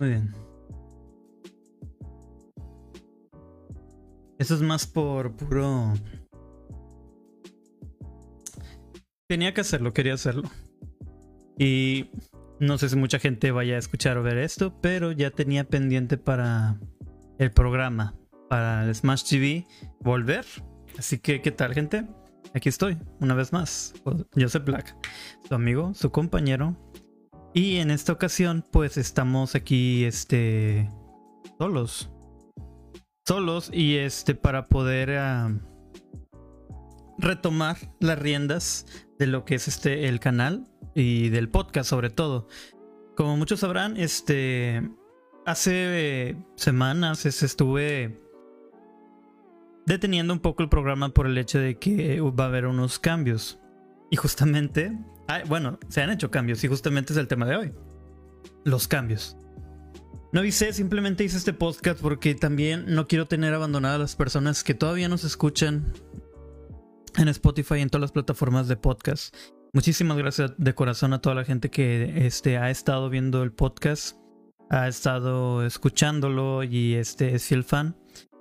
Muy bien. Eso es más por puro... Tenía que hacerlo, quería hacerlo. Y no sé si mucha gente vaya a escuchar o ver esto, pero ya tenía pendiente para el programa, para el Smash TV, volver. Así que, ¿qué tal, gente? Aquí estoy, una vez más. Joseph Black, su amigo, su compañero. Y en esta ocasión, pues estamos aquí, este, solos solos y este para poder ah, retomar las riendas de lo que es este el canal y del podcast sobre todo. Como muchos sabrán, este hace semanas estuve deteniendo un poco el programa por el hecho de que va a haber unos cambios. Y justamente, bueno, se han hecho cambios y justamente es el tema de hoy. Los cambios. No avisé, simplemente hice este podcast porque también no quiero tener abandonadas las personas que todavía nos escuchan en Spotify y en todas las plataformas de podcast. Muchísimas gracias de corazón a toda la gente que este, ha estado viendo el podcast, ha estado escuchándolo y este, es fiel fan.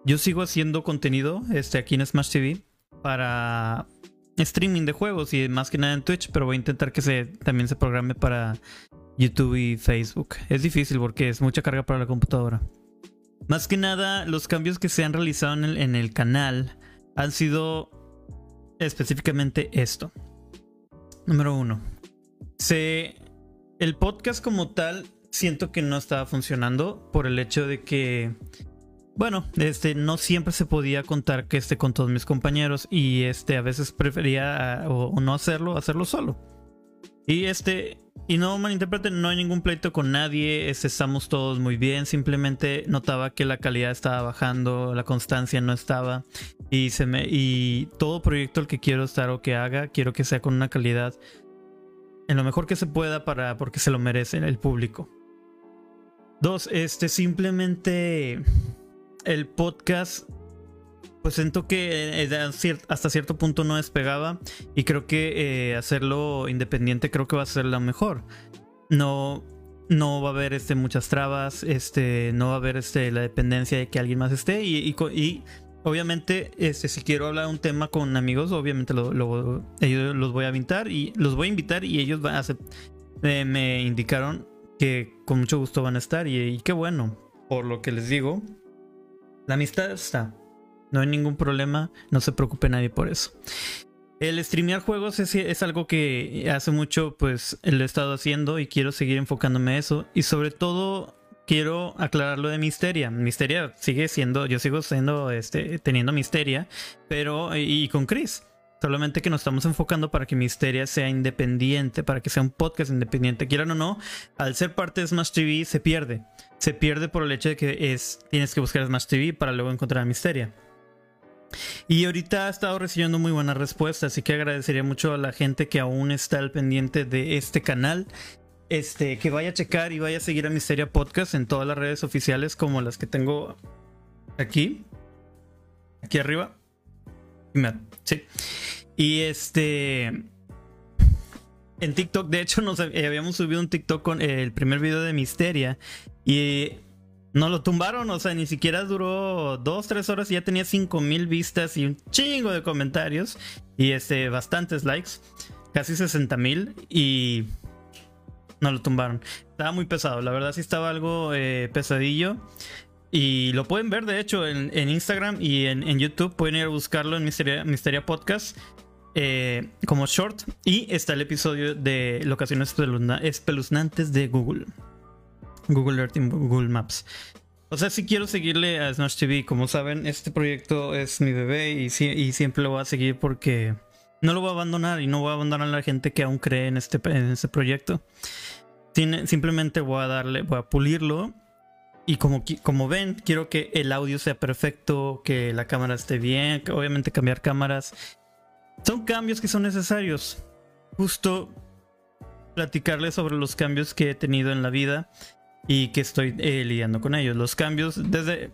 Yo sigo haciendo contenido este, aquí en Smash TV para streaming de juegos y más que nada en Twitch, pero voy a intentar que se, también se programe para YouTube y Facebook. Es difícil porque es mucha carga para la computadora. Más que nada, los cambios que se han realizado en el, canal han sido específicamente esto. Número uno. Se, el podcast como tal siento que no estaba funcionando por el hecho de que, bueno, este, no siempre se podía contar que esté con todos mis compañeros y este, a veces prefería o no hacerlo, hacerlo solo. Y este, y no malinterpreten, no hay ningún pleito con nadie, estamos todos muy bien, simplemente notaba que la calidad estaba bajando, la constancia no estaba y se me y todo proyecto el que quiero estar o que haga, quiero que sea con una calidad en lo mejor que se pueda para porque se lo merece el público. Dos, este simplemente el podcast pues siento que eh, hasta cierto punto no despegaba y creo que eh, hacerlo independiente creo que va a ser lo mejor. No, no va a haber este, muchas trabas, este, no va a haber este, la dependencia de que alguien más esté y, obviamente este, si quiero hablar un tema con amigos, obviamente lo, los voy a invitar y los voy a invitar y ellos van a me indicaron que con mucho gusto van a estar y qué bueno, por lo que les digo, la amistad está. No hay ningún problema, no se preocupe nadie por eso. El streamear juegos es, algo que hace mucho pues lo he estado haciendo y quiero seguir enfocándome a eso. Y sobre todo quiero aclarar lo de Misteria. Misteria sigue siendo, yo sigo siendo, este, teniendo Misteria, pero y, con Chris. Solamente que nos estamos enfocando para que Misteria sea independiente, para que sea un podcast independiente. Quieran o no, al ser parte de Smash TV se pierde. Se pierde por el hecho de que es, tienes que buscar Smash TV para luego encontrar a Misteria. Y ahorita ha estado recibiendo muy buenas respuestas, así que agradecería mucho a la gente que aún está al pendiente de este canal. Este, que vaya a checar y vaya a seguir a Misteria Podcast en todas las redes oficiales como las que tengo aquí. Aquí arriba. Sí. Y este. En TikTok, de hecho, nos habíamos subido un TikTok con el primer video de Misteria. Y no lo tumbaron, o sea, ni siquiera duró dos, tres horas y ya tenía cinco mil vistas y un chingo de comentarios y este, bastantes likes, casi 60 mil y no lo tumbaron. Estaba muy pesado, la verdad sí estaba algo eh, pesadillo. Y lo pueden ver, de hecho, en, Instagram y en, YouTube. Pueden ir a buscarlo en Misteria, Podcast eh, como short. Y está el episodio de locaciones espeluznantes de Google. Google Earth y Google Maps. O sea, si quiero seguirle a Smash TV. Como saben, este proyecto es mi bebé y, siempre lo voy a seguir porque no lo voy a abandonar y no voy a abandonar a la gente que aún cree en este, este proyecto. simplemente voy a darle, voy a pulirlo. Y como, como ven, quiero que el audio sea perfecto, que la cámara esté bien, que obviamente cambiar cámaras. Son cambios que son necesarios. Justo platicarles sobre los cambios que he tenido en la vida y que estoy eh, lidiando con ellos. Los cambios desde...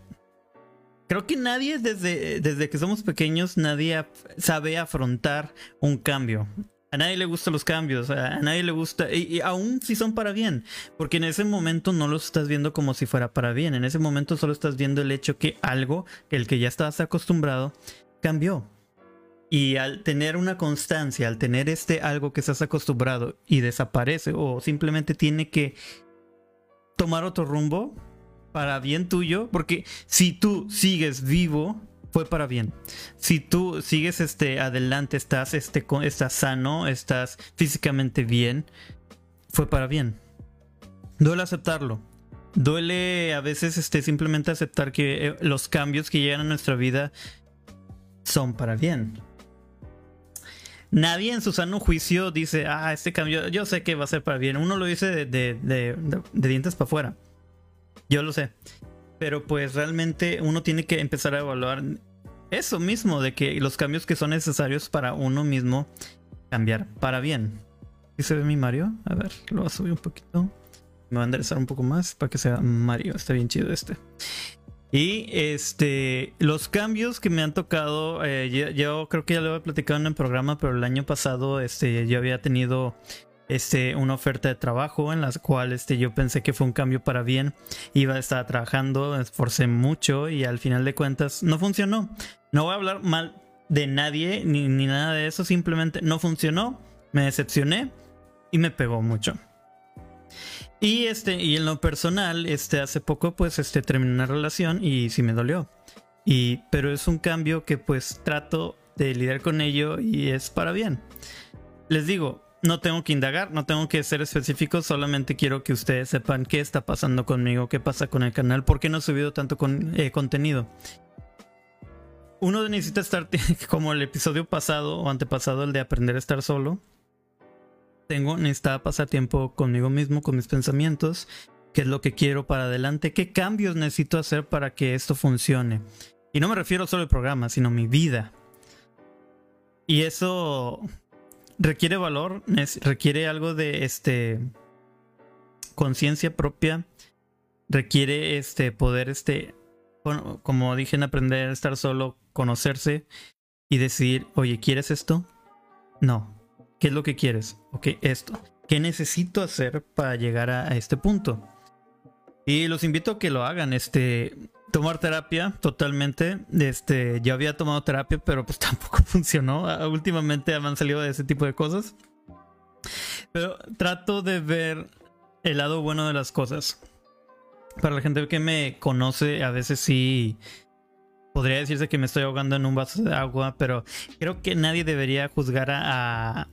Creo que nadie desde, desde que somos pequeños, nadie sabe afrontar un cambio. A nadie le gustan los cambios, a nadie le gusta, y, aún si son para bien, porque en ese momento no los estás viendo como si fuera para bien, en ese momento solo estás viendo el hecho que algo, el que ya estabas acostumbrado, cambió. Y al tener una constancia, al tener este algo que estás acostumbrado y desaparece o simplemente tiene que tomar otro rumbo para bien tuyo, porque si tú sigues vivo, fue para bien. Si tú sigues este adelante, estás este estás sano, estás físicamente bien, fue para bien. Duele aceptarlo. Duele a veces este simplemente aceptar que eh, los cambios que llegan a nuestra vida son para bien. Nadie en su sano juicio dice, ah, este cambio, yo sé que va a ser para bien. Uno lo dice de, dientes para afuera. Yo lo sé. Pero pues realmente uno tiene que empezar a evaluar eso mismo, de que los cambios que son necesarios para uno mismo cambiar para bien. ¿Sí se ve mi Mario? A ver, lo voy a subir un poquito. Me voy a enderezar un poco más para que sea Mario. Está bien chido este. Y este, los cambios que me han tocado, eh, yo, creo que ya lo había platicado en el programa, pero el año pasado este, yo había tenido este, una oferta de trabajo en la cual este, yo pensé que fue un cambio para bien. Iba a estar trabajando, esforcé mucho y al final de cuentas no funcionó. No voy a hablar mal de nadie ni, ni nada de eso, simplemente no funcionó, me decepcioné y me pegó mucho. Y este, y en lo personal, este, hace poco, pues, este, terminé una relación y sí me dolió. Y, pero es un cambio que pues trato de lidiar con ello y es para bien. Les digo, no tengo que indagar, no tengo que ser específico, solamente quiero que ustedes sepan qué está pasando conmigo, qué pasa con el canal, por qué no he subido tanto con, eh, contenido. Uno necesita estar como el episodio pasado o antepasado, el de aprender a estar solo tengo, necesitaba pasar tiempo conmigo mismo, con mis pensamientos, qué es lo que quiero para adelante, qué cambios necesito hacer para que esto funcione. Y no me refiero solo al programa, sino mi vida. Y eso requiere valor, requiere algo de este conciencia propia, requiere este poder este como dije en aprender a estar solo, conocerse y decir, "Oye, ¿quieres esto?" No, ¿Qué es lo que quieres? Ok, esto. ¿Qué necesito hacer para llegar a, este punto? Y los invito a que lo hagan. Este, tomar terapia totalmente. Este, yo había tomado terapia, pero pues tampoco funcionó. Ah, últimamente han salido de ese tipo de cosas. Pero trato de ver el lado bueno de las cosas. Para la gente que me conoce, a veces sí podría decirse que me estoy ahogando en un vaso de agua, pero creo que nadie debería juzgar a,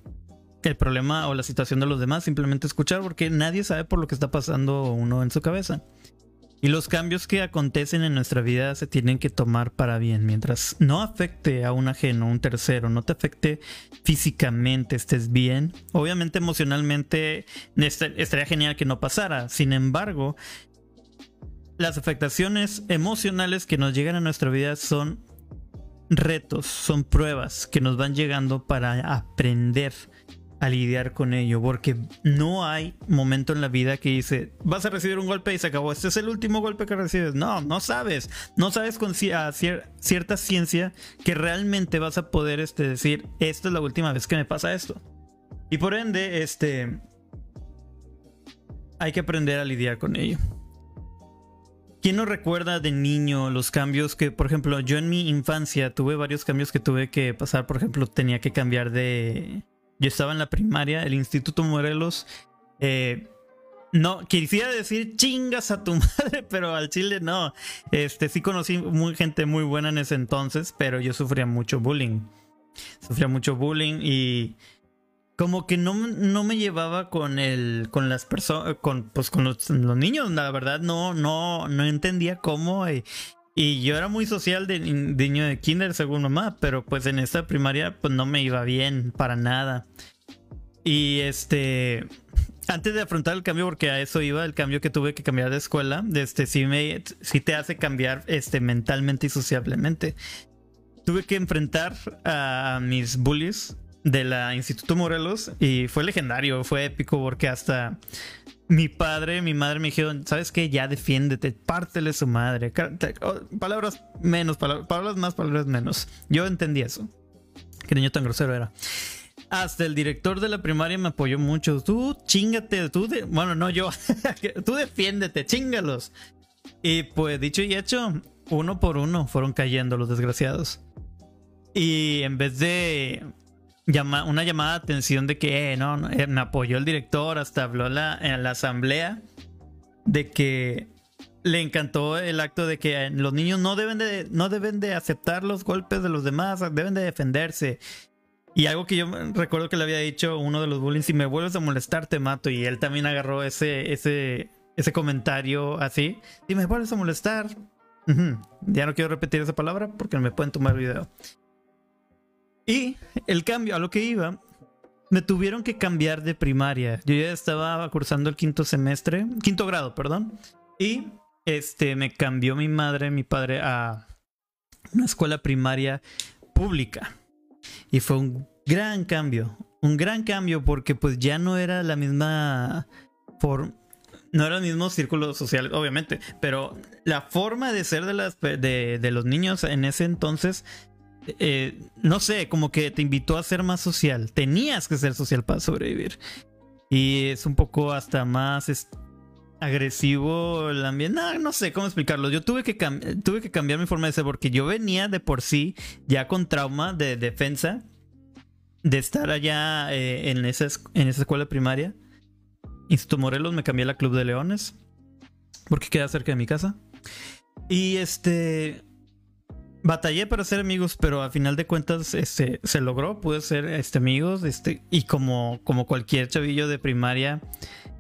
el problema o la situación de los demás, simplemente escuchar porque nadie sabe por lo que está pasando uno en su cabeza. Y los cambios que acontecen en nuestra vida se tienen que tomar para bien. Mientras no afecte a un ajeno, un tercero, no te afecte físicamente, estés bien. Obviamente emocionalmente estaría genial que no pasara. Sin embargo, las afectaciones emocionales que nos llegan a nuestra vida son retos, son pruebas que nos van llegando para aprender a lidiar con ello, porque no hay momento en la vida que dice, vas a recibir un golpe y se acabó, este es el último golpe que recibes. No, no sabes, no sabes con cierta ciencia que realmente vas a poder este, decir, esta es la última vez que me pasa esto. Y por ende, este, hay que aprender a lidiar con ello. ¿Quién no recuerda de niño los cambios que, por ejemplo, yo en mi infancia tuve varios cambios que tuve que pasar? Por ejemplo, tenía que cambiar de... Yo estaba en la primaria, el Instituto Morelos. Eh, no, quisiera decir chingas a tu madre, pero al chile no. Este, sí conocí muy, gente muy buena en ese entonces, pero yo sufría mucho bullying. Sufría mucho bullying y como que no, no me llevaba con el con las personas con pues con los, niños la verdad no no no entendía cómo y, y yo era muy social de, niño de kinder según mamá pero pues en esta primaria pues no me iba bien para nada. Y este antes de afrontar el cambio porque a eso iba el cambio que tuve que cambiar de escuela este sí me sí te hace cambiar este mentalmente y sociablemente. Tuve que enfrentar a mis bullies de la Instituto Morelos y fue legendario, fue épico porque hasta mi padre, mi madre me dijeron, ¿sabes qué? Ya defiéndete, pártele su madre. Palabras menos, palabras más, palabras menos. Yo entendí eso. Qué niño tan grosero era. hasta el director de la primaria me apoyó mucho. Tú chingate, tú de... Bueno, no yo. tú defiéndete, chingalos. Y pues dicho y hecho, uno por uno fueron cayendo los desgraciados. Y en vez de llama, una llamada de atención de que eh, no, eh, me apoyó el director, hasta habló la, en la asamblea de que le encantó el acto de que los niños no deben de, no deben de aceptar los golpes de los demás, deben de defenderse. Y algo que yo recuerdo que le había dicho uno de los bullying, si me vuelves a molestar te mato. Y él también agarró ese, ese, ese comentario así. Si me vuelves a molestar, ya no quiero repetir esa palabra porque me pueden tomar video. Y el cambio, a lo que iba, me tuvieron que cambiar de primaria. Yo ya estaba cursando el quinto semestre, quinto grado, perdón. Y este me cambió mi madre, mi padre a una escuela primaria pública. Y fue un gran cambio, un gran cambio porque pues ya no era la misma forma no era el mismo círculo social, obviamente, pero la forma de ser de, las, de, de los niños en ese entonces eh, no sé, como que te invitó a ser más social. Tenías que ser social para sobrevivir. Y es un poco hasta más agresivo el ambiente. No, no sé cómo explicarlo. Yo tuve que, tuve que cambiar mi forma de ser porque yo venía de por sí ya con trauma de defensa de estar allá eh, en, esa, en esa escuela primaria. Instituto Morelos me cambié a la Club de Leones porque queda cerca de mi casa. Y este batallé para ser amigos, pero a final de cuentas este, se logró, pude ser este, amigos, este, y como, como cualquier chavillo de primaria,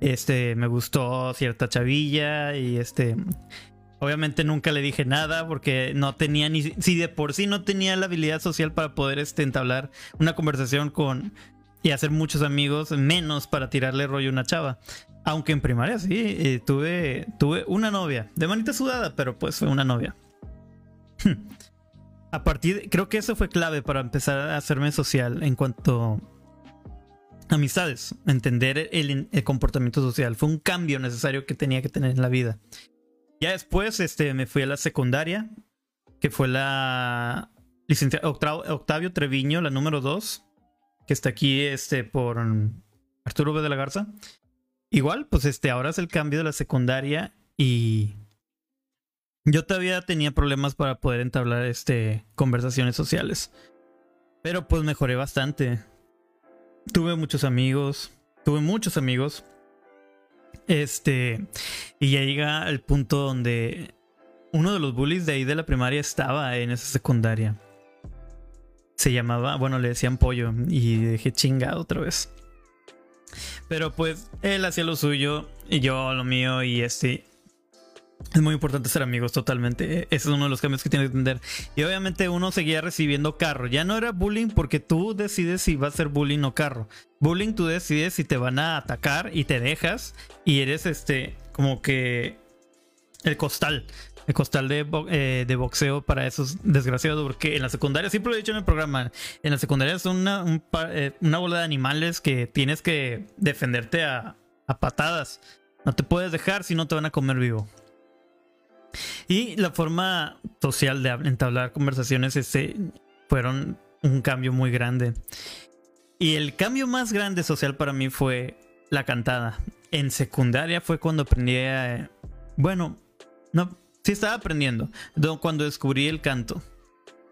este, me gustó cierta chavilla y este, obviamente nunca le dije nada porque no tenía ni, si de por sí no tenía la habilidad social para poder este, entablar una conversación con y hacer muchos amigos, menos para tirarle rollo a una chava. Aunque en primaria sí, eh, tuve, tuve una novia, de manita sudada, pero pues fue una novia. A partir creo que eso fue clave para empezar a hacerme social en cuanto a amistades, entender el, comportamiento social. Fue un cambio necesario que tenía que tener en la vida. Ya después este, me fui a la secundaria, que fue la licenciada Octavio Treviño, la número 2, que está aquí este, por Arturo B. de la Garza. Igual, pues este, ahora es el cambio de la secundaria y yo todavía tenía problemas para poder entablar este, conversaciones sociales. Pero pues mejoré bastante. Tuve muchos amigos. Tuve muchos amigos. Este. Y ya llega el punto donde uno de los bullies de ahí de la primaria estaba en esa secundaria. Se llamaba, bueno, le decían pollo. Y dije chingado otra vez. Pero pues él hacía lo suyo y yo lo mío. Y este. Es muy importante ser amigos, totalmente. Ese es uno de los cambios que tienes que entender. Y obviamente uno seguía recibiendo carro. Ya no era bullying porque tú decides si va a ser bullying o carro. Bullying tú decides si te van a atacar y te dejas. Y eres este, como que el costal. El costal de, eh, de boxeo para esos desgraciados. Porque en la secundaria, siempre lo he dicho en el programa, en la secundaria son una, eh, una bola de animales que tienes que defenderte a, a patadas. No te puedes dejar si no te van a comer vivo. Y la forma social de entablar conversaciones este, fueron un cambio muy grande. Y el cambio más grande social para mí fue la cantada. En secundaria fue cuando aprendí a... Bueno, no, sí estaba aprendiendo. Cuando descubrí el canto.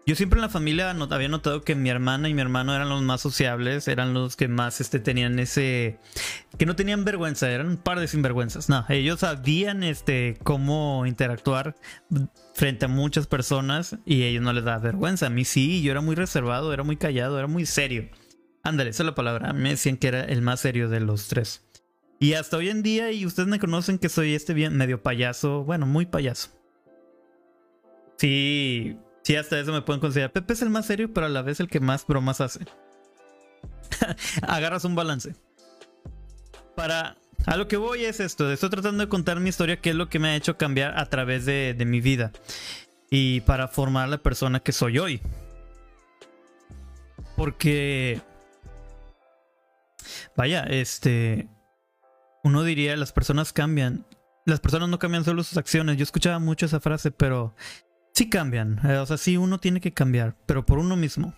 Yo siempre en la familia había notado que mi hermana y mi hermano eran los más sociables, eran los que más este, tenían ese... que no tenían vergüenza, eran un par de sinvergüenzas. No, ellos sabían este, cómo interactuar frente a muchas personas y a ellos no les daba vergüenza. A mí sí, yo era muy reservado, era muy callado, era muy serio. Ándale, esa es la palabra. Me decían que era el más serio de los tres. Y hasta hoy en día, y ustedes me conocen que soy este bien medio payaso, bueno, muy payaso. Sí, Sí, hasta eso me pueden considerar. Pepe es el más serio, pero a la vez el que más bromas hace. Agarras un balance. Para. A lo que voy es esto. Estoy tratando de contar mi historia, qué es lo que me ha hecho cambiar a través de, de mi vida. Y para formar la persona que soy hoy. Porque. Vaya, este. Uno diría, las personas cambian. Las personas no cambian solo sus acciones. Yo escuchaba mucho esa frase, pero sí cambian. Eh, o sea, sí uno tiene que cambiar, pero por uno mismo.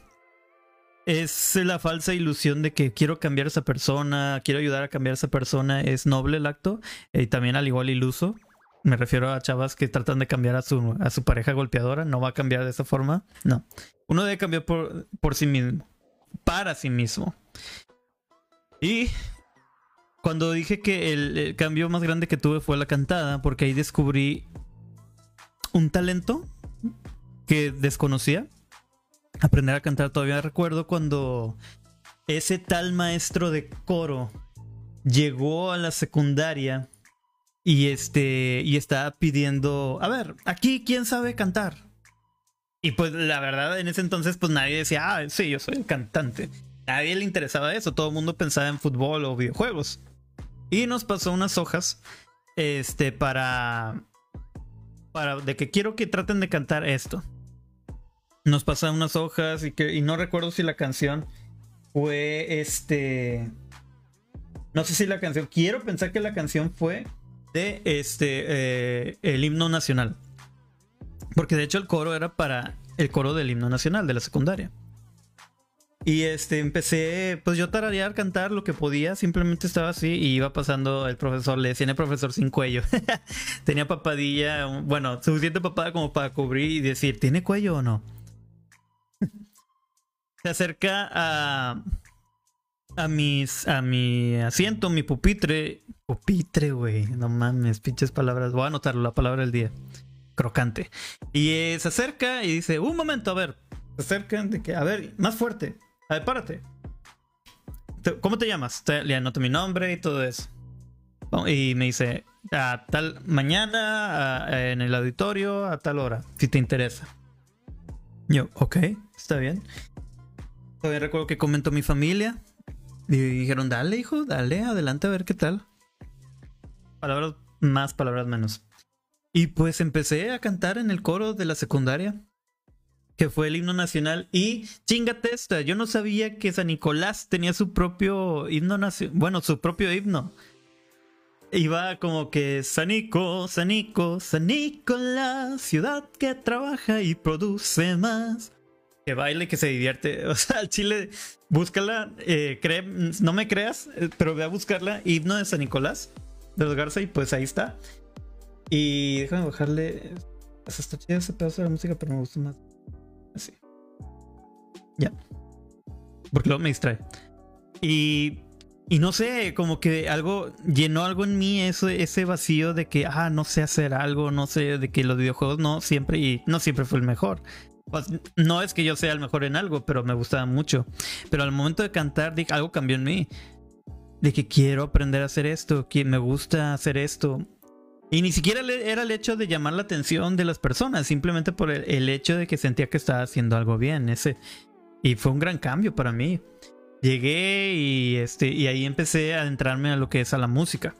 es la falsa ilusión de que quiero cambiar a esa persona, quiero ayudar a cambiar a esa persona. Es noble el acto y también al igual iluso. Me refiero a chavas que tratan de cambiar a su, a su pareja golpeadora. No va a cambiar de esa forma. No. Uno debe cambiar por, por sí mismo. Para sí mismo. Y cuando dije que el, cambio más grande que tuve fue la cantada, porque ahí descubrí un talento que desconocía. Aprender a cantar todavía recuerdo cuando ese tal maestro de coro llegó a la secundaria y este y estaba pidiendo, a ver, aquí quién sabe cantar. Y pues la verdad en ese entonces pues nadie decía, ah, sí, yo soy el cantante. Nadie le interesaba eso, todo el mundo pensaba en fútbol o videojuegos. Y nos pasó unas hojas este para para de que quiero que traten de cantar esto. Nos pasaron unas hojas y que y no recuerdo si la canción fue este no sé si la canción quiero pensar que la canción fue de este eh, el himno nacional. Porque de hecho el coro era para el coro del himno nacional de la secundaria. Y este empecé, pues yo tararear, cantar lo que podía, simplemente estaba así y iba pasando el profesor, le decía el profesor sin cuello. Tenía papadilla, bueno, suficiente papada como para cubrir y decir, ¿tiene cuello o no? Se acerca a a mis a mi asiento, mi pupitre, pupitre, güey, no mames, pinches palabras, voy a anotarlo, la palabra del día. Crocante. Y eh, se acerca y dice, "Un momento, a ver." Se acercan de que, a ver, más fuerte. A ver, párate. ¿Cómo te llamas? Le anoto mi nombre y todo eso. Y me dice, a tal mañana en el auditorio a tal hora, si te interesa. Yo, ok, está bien. Todavía recuerdo que comentó mi familia. Y dijeron, dale, hijo, dale, adelante a ver qué tal. Palabras más, palabras menos. Y pues empecé a cantar en el coro de la secundaria que fue el himno nacional. Y chingate esta, yo no sabía que San Nicolás tenía su propio himno nacional, bueno, su propio himno. Iba como que Sanico, Sanico, San Nicolás, ciudad que trabaja y produce más. Que baile, que se divierte. O sea, al chile, búscala, eh, no me creas, eh, pero ve a buscarla, himno de San Nicolás, de los Garza, y pues ahí está. Y déjame bajarle. Está chido ese pedazo de la música, pero me gusta más. Así. Ya. Porque luego me distrae. Y, y no sé, como que algo llenó algo en mí ese, ese vacío de que, ah, no sé hacer algo, no sé, de que los videojuegos no siempre, y no siempre fue el mejor. Pues, no es que yo sea el mejor en algo, pero me gustaba mucho. Pero al momento de cantar, algo cambió en mí. De que quiero aprender a hacer esto, que me gusta hacer esto. Y ni siquiera era el hecho de llamar la atención de las personas, simplemente por el, hecho de que sentía que estaba haciendo algo bien. Ese, y fue un gran cambio para mí. Llegué y, este, y ahí empecé a adentrarme a lo que es a la música.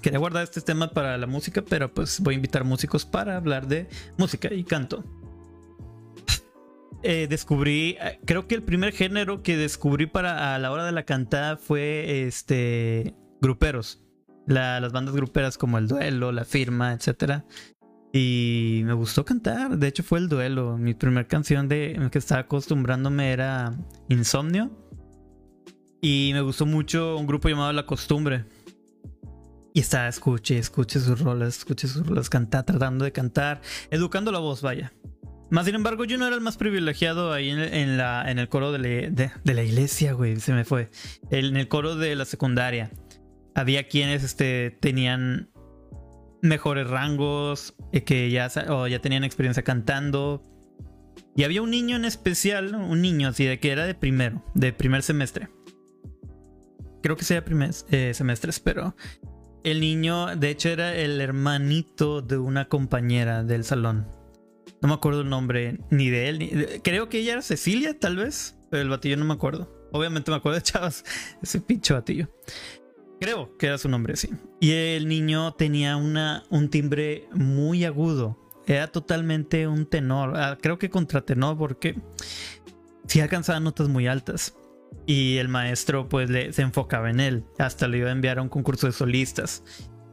Quería guardar este tema para la música, pero pues voy a invitar músicos para hablar de música y canto. Eh, descubrí, eh, creo que el primer género que descubrí para a la hora de la cantada fue este gruperos las bandas gruperas como El Duelo, La Firma, etc. Y me gustó cantar, de hecho fue El Duelo. Mi primera canción de que estaba acostumbrándome era Insomnio. Y me gustó mucho un grupo llamado La Costumbre. Y estaba, escuche, escuche sus rolas, escuche sus rolas, cantar, tratando de cantar, educando la voz, vaya. Más sin embargo, yo no era el más privilegiado ahí en, la, en el coro de, de la iglesia, güey, se me fue. En el coro de la secundaria había quienes este, tenían mejores rangos, eh, que ya, ya tenían experiencia cantando. Y había un niño en especial, un niño así de que era de primero, de primer semestre. Creo que sea primer eh, semestre, pero el niño, de hecho, era el hermanito de una compañera del salón. No me acuerdo el nombre ni de él. creo que ella era Cecilia, tal vez, pero el batillo no me acuerdo. Obviamente me acuerdo de chavas, ese pinche batillo. Creo que era su nombre, sí. Y el niño tenía una, un timbre muy agudo. Era totalmente un tenor. Ah, creo que contratenor porque sí alcanzaba notas muy altas. Y el maestro pues le, se enfocaba en él. Hasta le iba a enviar a un concurso de solistas.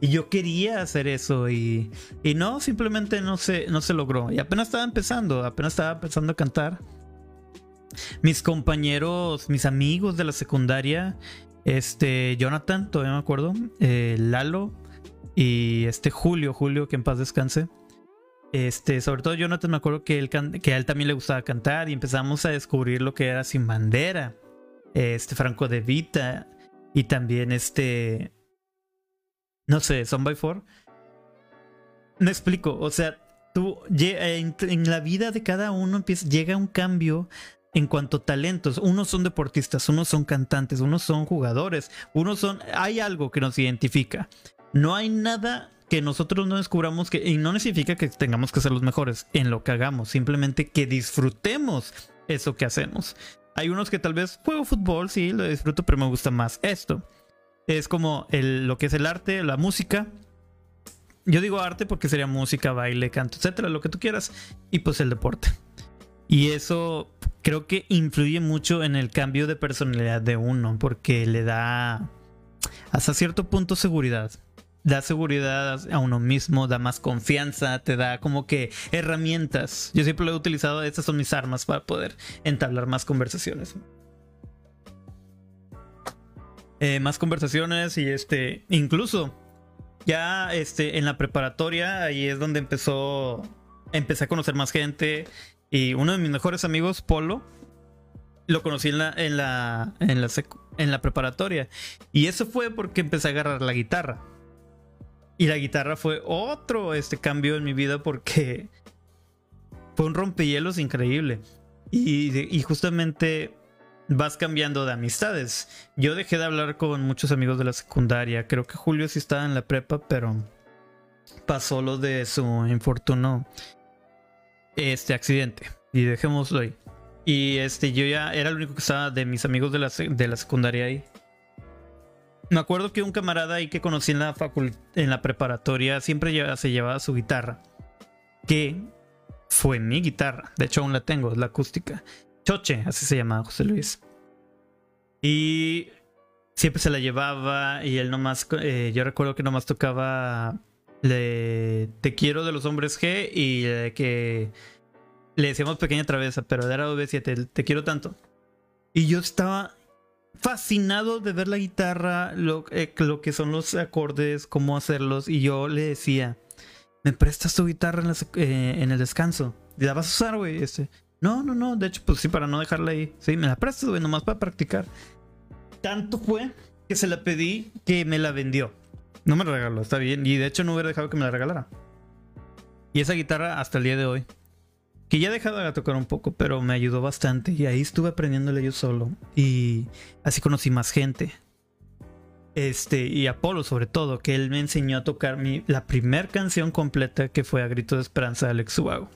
Y yo quería hacer eso y, y no, simplemente no se, no se logró. Y apenas estaba empezando, apenas estaba empezando a cantar. mis compañeros, mis amigos de la secundaria, este, Jonathan, todavía me acuerdo, eh, Lalo y este Julio, Julio, que en paz descanse. Este, sobre todo Jonathan, me acuerdo que, él, que a él también le gustaba cantar y empezamos a descubrir lo que era Sin Bandera, este Franco de Vita y también este, no sé, Son by Four. Me explico, o sea, tú en, en la vida de cada uno empieza, llega un cambio en cuanto a talentos. Unos son deportistas, unos son cantantes, unos son jugadores, unos son... Hay algo que nos identifica. No hay nada que nosotros no descubramos que... Y no significa que tengamos que ser los mejores en lo que hagamos, simplemente que disfrutemos eso que hacemos. Hay unos que tal vez juego fútbol, sí, lo disfruto, pero me gusta más esto. Es como el, lo que es el arte, la música. Yo digo arte porque sería música, baile, canto, etcétera, lo que tú quieras. Y pues el deporte. Y eso creo que influye mucho en el cambio de personalidad de uno, porque le da hasta cierto punto seguridad. Da seguridad a uno mismo, da más confianza, te da como que herramientas. Yo siempre lo he utilizado, estas son mis armas para poder entablar más conversaciones. Eh, más conversaciones y este, incluso ya este, en la preparatoria, ahí es donde empezó, empecé a conocer más gente, y uno de mis mejores amigos, Polo, lo conocí en la, en la, en la, en la preparatoria. Y eso fue porque empecé a agarrar la guitarra. Y la guitarra fue otro este cambio en mi vida porque fue un rompehielos increíble. Y, y, justamente vas cambiando de amistades. Yo dejé de hablar con muchos amigos de la secundaria. Creo que Julio sí estaba en la prepa, pero pasó lo de su infortunio este accidente. Y dejémoslo ahí. Y este, yo ya era el único que estaba de mis amigos de la, de la secundaria ahí. Me acuerdo que un camarada ahí que conocí en la en la preparatoria siempre se llevaba su guitarra. Que fue mi guitarra. De hecho, aún la tengo, es la acústica. Choche, así se llamaba José Luis. Y siempre se la llevaba y él nomás, eh, yo recuerdo que nomás tocaba le, Te quiero de los hombres G y que le decíamos pequeña travesa, pero era V7, te quiero tanto. Y yo estaba fascinado de ver la guitarra, lo, eh, lo, que son los acordes, cómo hacerlos. Y yo le decía, ¿me prestas tu guitarra en, eh, el descanso? ¿La vas a usar, güey? Este, no, no, no. De hecho, pues sí, para no dejarla ahí. Sí, me la prestas, güey, nomás para practicar. Tanto fue que se la pedí que me la vendió. No me la regaló, está bien. Y de hecho no hubiera dejado que me la regalara. Y esa guitarra hasta el día de hoy. Que ya he dejado de tocar un poco, pero me ayudó bastante. Y ahí estuve aprendiéndole yo solo. Y así conocí más gente. Este, y Apolo sobre todo, que él me enseñó a tocar mi, la primera canción completa que fue A Grito de Esperanza de Alex Ubago.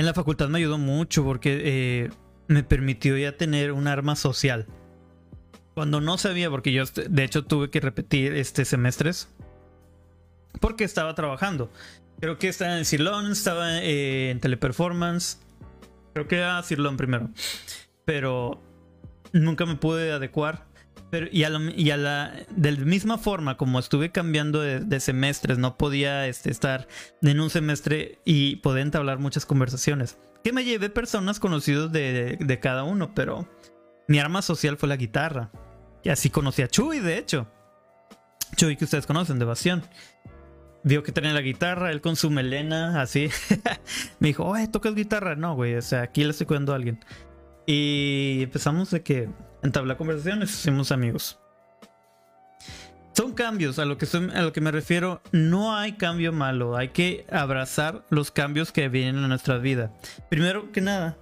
En la facultad me ayudó mucho porque eh, me permitió ya tener un arma social. Cuando no sabía, porque yo de hecho tuve que repetir este semestres, porque estaba trabajando. Creo que estaba en Cirlon, estaba eh, en Teleperformance. Creo que era Cirlon primero. Pero nunca me pude adecuar. Pero, y a la, de la misma forma, como estuve cambiando de, semestres, no podía este, estar en un semestre y poder entablar muchas conversaciones. Que me llevé personas conocidos de, de cada uno, pero mi arma social fue la guitarra. Y así conocí a Chuy, de hecho. Chuy que ustedes conocen, de Evasión. Vio que tenía la guitarra, él con su melena, así. me dijo, oye, ¿tocas guitarra? No, güey, o sea, aquí le estoy cuidando a alguien. Y empezamos de que entablar conversaciones, hicimos amigos. Son cambios, a lo, que a lo que me refiero, no hay cambio malo, hay que abrazar los cambios que vienen a nuestra vida. Primero que nada,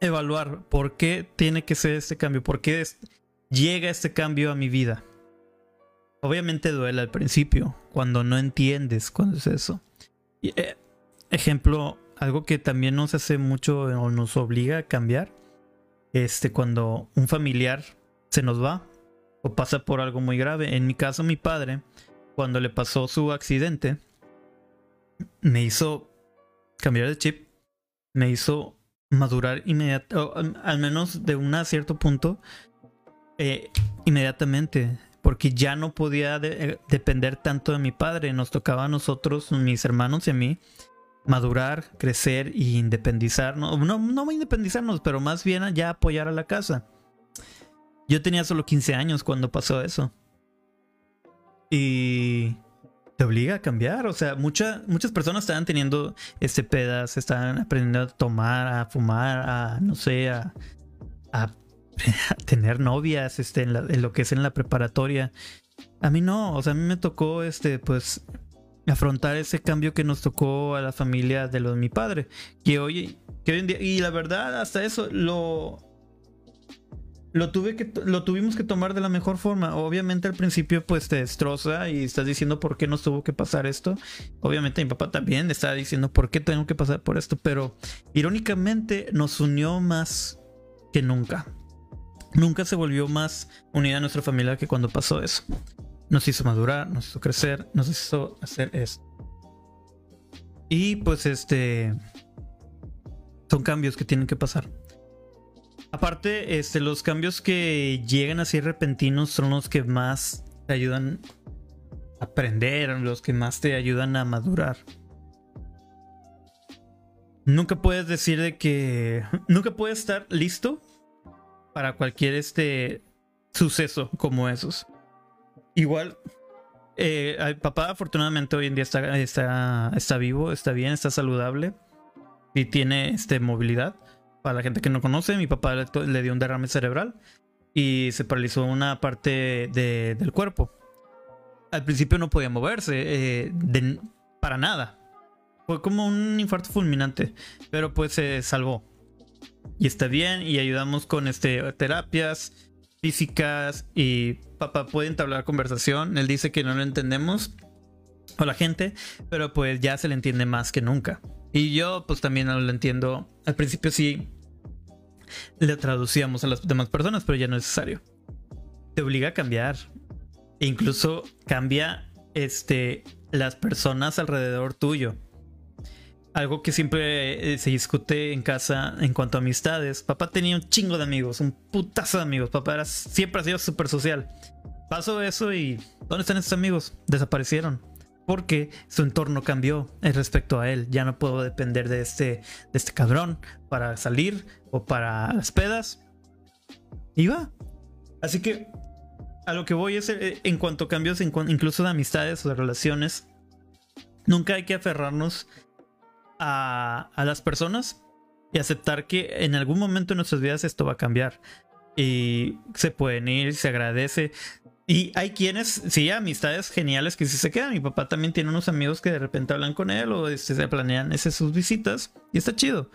evaluar por qué tiene que ser este cambio, por qué llega este cambio a mi vida. Obviamente duele al principio, cuando no entiendes cuándo es eso. Eh, ejemplo, algo que también nos hace mucho o nos obliga a cambiar, este, cuando un familiar se nos va o pasa por algo muy grave. En mi caso, mi padre, cuando le pasó su accidente, me hizo cambiar de chip, me hizo madurar inmediatamente, al menos de un cierto punto, eh, inmediatamente, porque ya no podía eh, depender tanto de mi padre, nos tocaba a nosotros, mis hermanos y a mí, madurar, crecer y independizarnos. No, no independizarnos, pero más bien ya apoyar a la casa. Yo tenía solo 15 años cuando pasó eso. Y te obliga a cambiar. O sea, muchas personas estaban teniendo este pedas, estaban aprendiendo a tomar, a fumar, a no sé, a, a, tener novias este, en, en, lo que es en la preparatoria. A mí no, o sea, a mí me tocó este, pues, afrontar ese cambio que nos tocó a la familia de lo de mi padre. Que hoy, en día, y la verdad, hasta eso lo, lo, lo tuvimos que tomar de la mejor forma. Obviamente al principio pues te destroza y estás diciendo por qué nos tuvo que pasar esto. Obviamente mi papá también estaba diciendo por qué tengo que pasar por esto, pero irónicamente nos unió más que nunca. Nunca se volvió más unida a nuestra familia que cuando pasó eso. Nos hizo madurar, nos hizo crecer, nos hizo hacer esto. Y pues este... Son cambios que tienen que pasar. Aparte, este, los cambios que llegan así repentinos son los que más te ayudan a aprender, los que más te ayudan a madurar. Nunca puedes decir de que. Nunca puedes estar listo para cualquier este suceso como esos. Igual, eh, papá afortunadamente hoy en día está, está, está vivo, está bien, está saludable y tiene este, movilidad. Para la gente que no conoce, mi papá le, dio un derrame cerebral y se paralizó una parte del cuerpo. Al principio no podía moverse eh, para nada. Fue como un infarto fulminante, pero pues se salvó. Y está bien y ayudamos con este, terapias físicas y papá puede entablar conversación. Él dice que no lo entendemos o la gente, pero pues ya se le entiende más que nunca. Y yo pues también no lo entiendo. Al principio sí le traducíamos a las demás personas, pero ya no es necesario. Te obliga a cambiar. E incluso cambia este, las personas alrededor tuyo. Algo que siempre eh, se discute en casa en cuanto a amistades. Papá tenía un chingo de amigos, un putazo de amigos. Papá era, siempre ha sido súper social. Pasó eso y ¿dónde están esos amigos? Desaparecieron porque su entorno cambió respecto a él. Ya no puedo depender de este, de este cabrón para salir o para las pedas. Y va. Así que a lo que voy es eh, en cuanto a cambios, incluso de amistades o de relaciones, nunca hay que aferrarnos a, las personas y aceptar que en algún momento de nuestras vidas esto va a cambiar. Y se pueden ir, se agradece. Y hay quienes, sí, amistades geniales que sí se quedan. Mi papá también tiene unos amigos que de repente hablan con él o este, se planean esas sus visitas y está chido.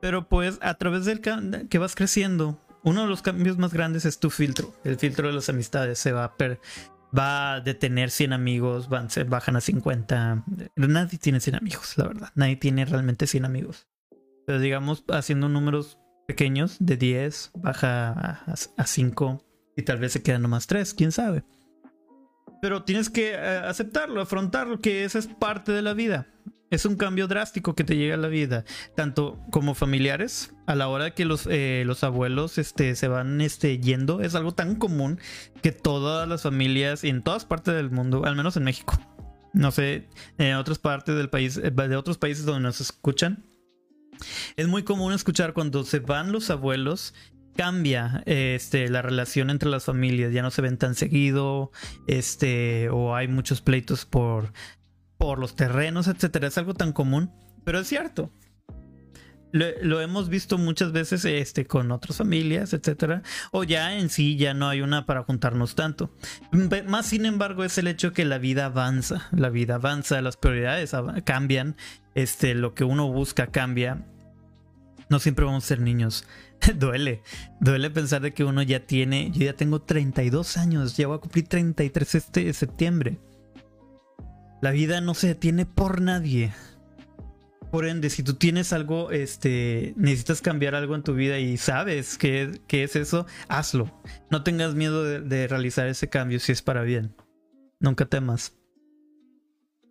Pero pues a través del que vas creciendo, uno de los cambios más grandes es tu filtro. El filtro de las amistades se va a, va a detener 100 amigos, van, se bajan a 50. Nadie tiene 100 amigos, la verdad. Nadie tiene realmente 100 amigos. Pero digamos, haciendo números pequeños de 10, baja a, a 5 y tal vez se quedan nomás tres, quién sabe. Pero tienes que eh, aceptarlo, afrontarlo, que esa es parte de la vida. Es un cambio drástico que te llega a la vida, tanto como familiares, a la hora que los, eh, los abuelos este, se van este, yendo, es algo tan común que todas las familias en todas partes del mundo, al menos en México, no sé, en otras partes del país, eh, de otros países donde nos escuchan, es muy común escuchar cuando se van los abuelos cambia este, la relación entre las familias, ya no se ven tan seguido, este, o hay muchos pleitos por, por los terrenos, etcétera. Es algo tan común, pero es cierto. Lo, hemos visto muchas veces este, con otras familias, etcétera. O ya en sí ya no hay una para juntarnos tanto. Más sin embargo es el hecho que la vida avanza. La vida avanza, las prioridades cambian. Este, lo que uno busca cambia. No siempre vamos a ser niños. duele. Duele pensar de que uno ya tiene. Yo ya tengo 32 años. Ya voy a cumplir 33 este septiembre. La vida no se detiene por nadie. Por ende, si tú tienes algo, este, necesitas cambiar algo en tu vida y sabes que, es eso, hazlo. No tengas miedo de, de, realizar ese cambio si es para bien. Nunca temas.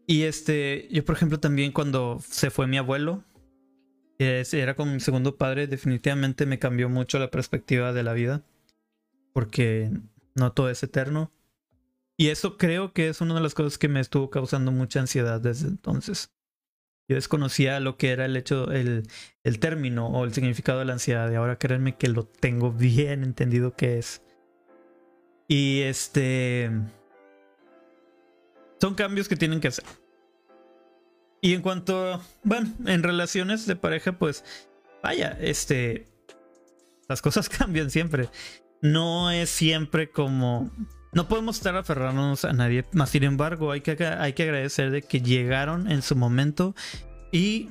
Y este, yo por ejemplo también cuando se fue mi abuelo, era como mi segundo padre, definitivamente me cambió mucho la perspectiva de la vida, porque no todo es eterno. Y eso creo que es una de las cosas que me estuvo causando mucha ansiedad desde entonces. Yo desconocía lo que era el hecho, el, el término o el significado de la ansiedad. Y ahora créanme que lo tengo bien entendido qué es. Y este. Son cambios que tienen que hacer. Y en cuanto, bueno, en relaciones de pareja, pues, vaya, este, las cosas cambian siempre. No es siempre como, no podemos estar aferrándonos a nadie, más sin embargo, hay que, hay que agradecer de que llegaron en su momento y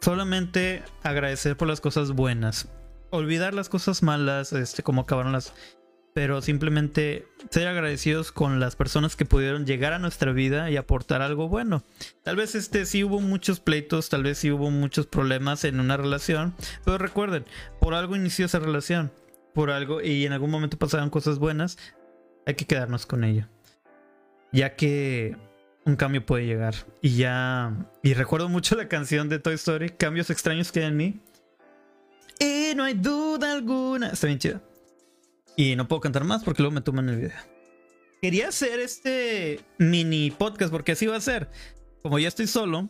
solamente agradecer por las cosas buenas. Olvidar las cosas malas, este, como acabaron las, pero simplemente ser agradecidos con las personas que pudieron llegar a nuestra vida y aportar algo bueno. Tal vez este sí hubo muchos pleitos, tal vez sí hubo muchos problemas en una relación, pero recuerden, por algo inició esa relación, por algo y en algún momento pasaron cosas buenas, hay que quedarnos con ello. Ya que un cambio puede llegar y ya y recuerdo mucho la canción de Toy Story, Cambios extraños que hay en mí. Y no hay duda alguna, está bien chida. Y no puedo cantar más porque luego me toman el video. Quería hacer este mini podcast porque así va a ser. Como ya estoy solo,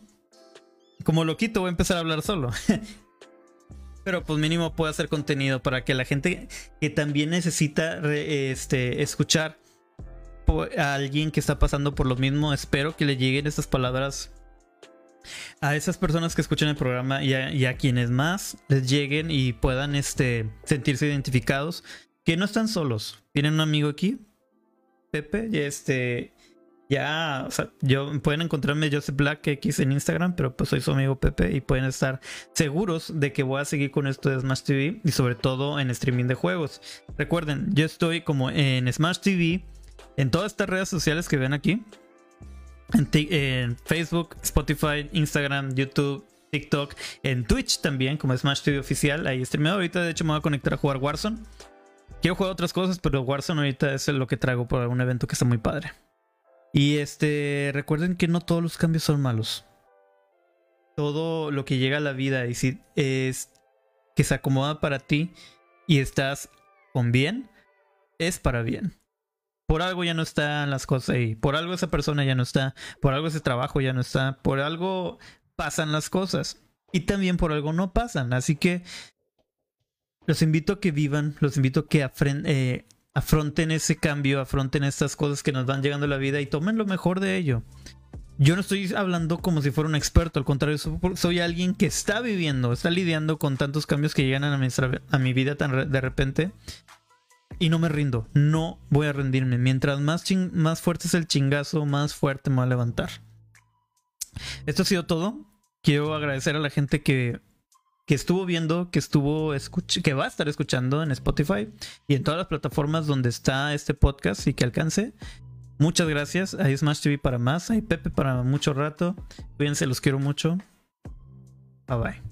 como lo quito, voy a empezar a hablar solo. Pero pues mínimo puedo hacer contenido para que la gente que también necesita este, escuchar a alguien que está pasando por lo mismo, espero que le lleguen estas palabras a esas personas que escuchan el programa y a, y a quienes más les lleguen y puedan este, sentirse identificados que no están solos. Tienen un amigo aquí, Pepe, este, ya, o sea, yo, pueden encontrarme Joseph Black X en Instagram, pero pues soy su amigo Pepe y pueden estar seguros de que voy a seguir con esto de Smash TV y sobre todo en streaming de juegos. Recuerden, yo estoy como en Smash TV, en todas estas redes sociales que ven aquí. En, en Facebook, Spotify, Instagram, YouTube, TikTok, en Twitch también, como Smash TV oficial. Ahí streameo. Ahorita, de hecho, me voy a conectar a jugar Warzone. Quiero jugar otras cosas, pero Warzone ahorita es lo que traigo por un evento que está muy padre. Y este, recuerden que no todos los cambios son malos. Todo lo que llega a la vida y si es que se acomoda para ti y estás con bien, es para bien. Por algo ya no están las cosas ahí. Por algo esa persona ya no está. Por algo ese trabajo ya no está. Por algo pasan las cosas. Y también por algo no pasan. Así que los invito a que vivan, los invito a que eh, afronten ese cambio, afronten estas cosas que nos van llegando a la vida y tomen lo mejor de ello. Yo no estoy hablando como si fuera un experto, al contrario, soy alguien que está viviendo, está lidiando con tantos cambios que llegan a mi, vida tan de repente. Y no me rindo, no voy a rendirme. Mientras más fuerte es el chingazo, más fuerte me va a levantar. Esto ha sido todo. Quiero agradecer a la gente que que estuvo viendo, que estuvo que va a estar escuchando en Spotify y en todas las plataformas donde está este podcast y que alcance. Muchas gracias. Hay Smash TV para más. Hay Pepe para mucho rato. Cuídense, los quiero mucho. Bye bye.